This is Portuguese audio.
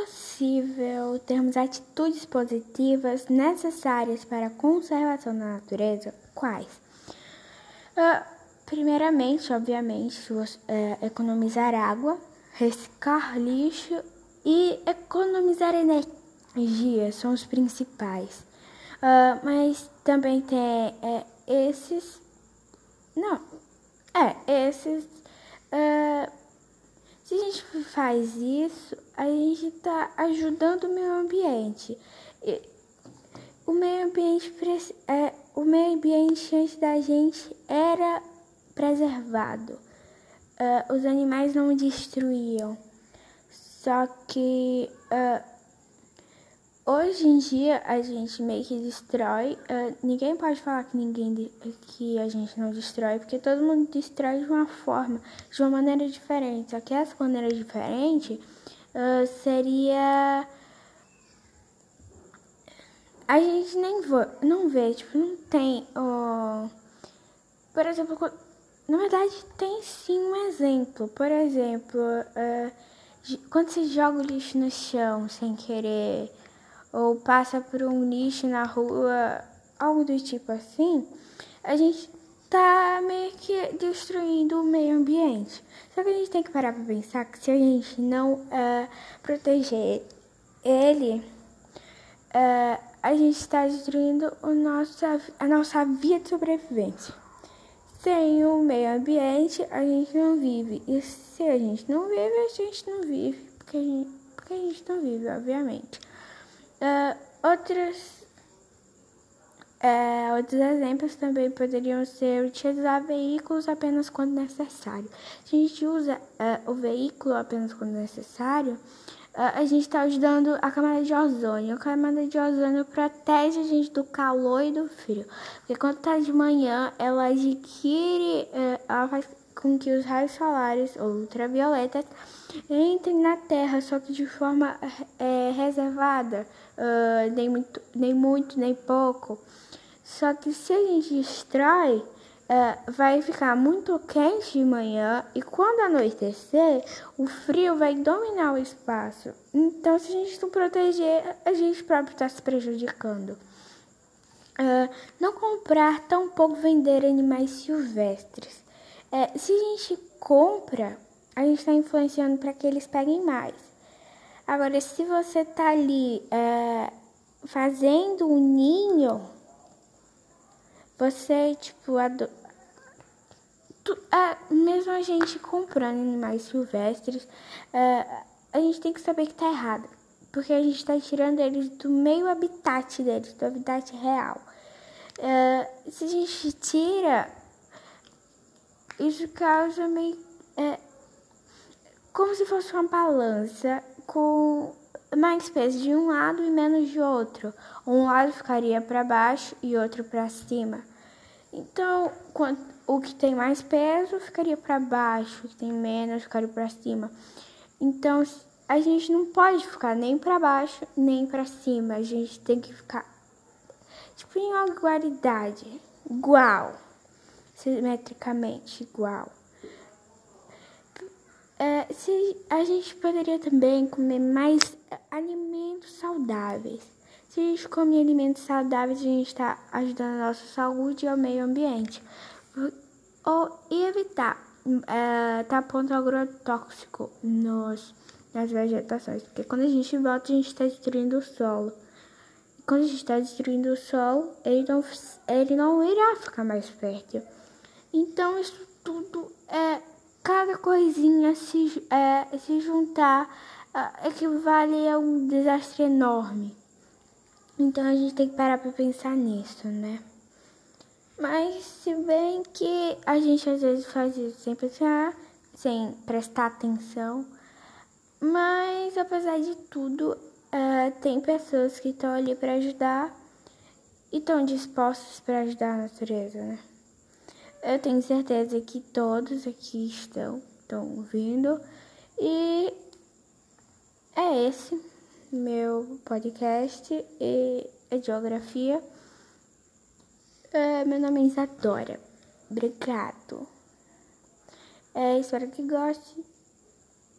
possível termos atitudes positivas necessárias para a conservação da natureza, quais? Uh, primeiramente, obviamente, uh, economizar água, reciclar lixo e economizar energia são os principais. Uh, mas também tem é, esses. Não, é, esses. Uh, se a gente faz isso, a gente está ajudando o meio ambiente. E o meio ambiente, é, o meio ambiente antes da gente era preservado. Uh, os animais não destruíam. Só que uh, hoje em dia a gente meio que destrói. Uh, ninguém pode falar que ninguém que a gente não destrói, porque todo mundo destrói de uma forma, de uma maneira diferente. Só que essa maneira diferente uh, seria a gente nem vo, não vê, tipo, não tem. por exemplo, na verdade tem sim um exemplo. Por exemplo, uh, quando você joga o lixo no chão sem querer, ou passa por um lixo na rua, algo do tipo assim, a gente tá meio que destruindo o meio ambiente. Só que a gente tem que parar para pensar que se a gente não uh, proteger ele, uh, a gente está destruindo o nosso, a nossa via de sobrevivência. Sem o meio ambiente, a gente não vive. E se a gente não vive, a gente não vive. Porque a gente, porque a gente não vive, obviamente. Uh, outros, uh, outros exemplos também poderiam ser utilizar veículos apenas quando necessário. Se a gente usa uh, o veículo apenas quando necessário, a gente está ajudando a camada de ozônio. A camada de ozônio protege a gente do calor e do frio. Porque quando está de manhã, ela adquire, eh, ela faz com que os raios solares ou ultravioletas entrem na Terra, só que de forma é, reservada, uh, nem, muito, nem muito, nem pouco. Só que se a gente destrói, uh, vai ficar muito quente de manhã e quando anoitecer, o frio vai dominar o espaço. Então, se a gente não proteger, a gente próprio está se prejudicando. Uh, não comprar, tampouco vender animais silvestres. Uh, se a gente compra, a gente está influenciando para que eles peguem mais. Agora, se você está ali uh, fazendo um ninho, você, tipo, uh, mesmo a gente comprando animais silvestres, uh, a gente tem que saber que tá errado. Porque a gente está tirando eles do meio habitat deles, do habitat real. Uh, se a gente tira, isso causa meio. É, como se fosse uma balança com mais peso de um lado e menos de outro. Um lado ficaria para baixo e outro para cima. Então, o que tem mais peso ficaria para baixo, o que tem menos ficaria para cima. Então, a gente não pode ficar nem para baixo nem para cima. A gente tem que ficar tipo em igualdade, igual, simetricamente igual. É, se a gente poderia também comer mais alimentos saudáveis. Se a gente comer alimentos saudáveis, a gente está ajudando a nossa saúde e ao meio ambiente ou evitar é, tá ponto agrotóxico nos, nas vegetações, porque quando a gente volta, a gente está destruindo o solo. E quando a gente está destruindo o solo, ele não, ele não irá ficar mais fértil. Então, isso tudo é cada coisinha se, é, se juntar é, equivale a um desastre enorme. Então a gente tem que parar para pensar nisso, né? Mas se bem que a gente às vezes faz isso sem pensar, sem prestar atenção, mas apesar de tudo, uh, tem pessoas que estão ali para ajudar e estão dispostos para ajudar a natureza, né? Eu tenho certeza que todos aqui estão, estão ouvindo e é esse meu podcast e é geografia. É, meu nome é Isadora. Obrigado. É, espero que goste.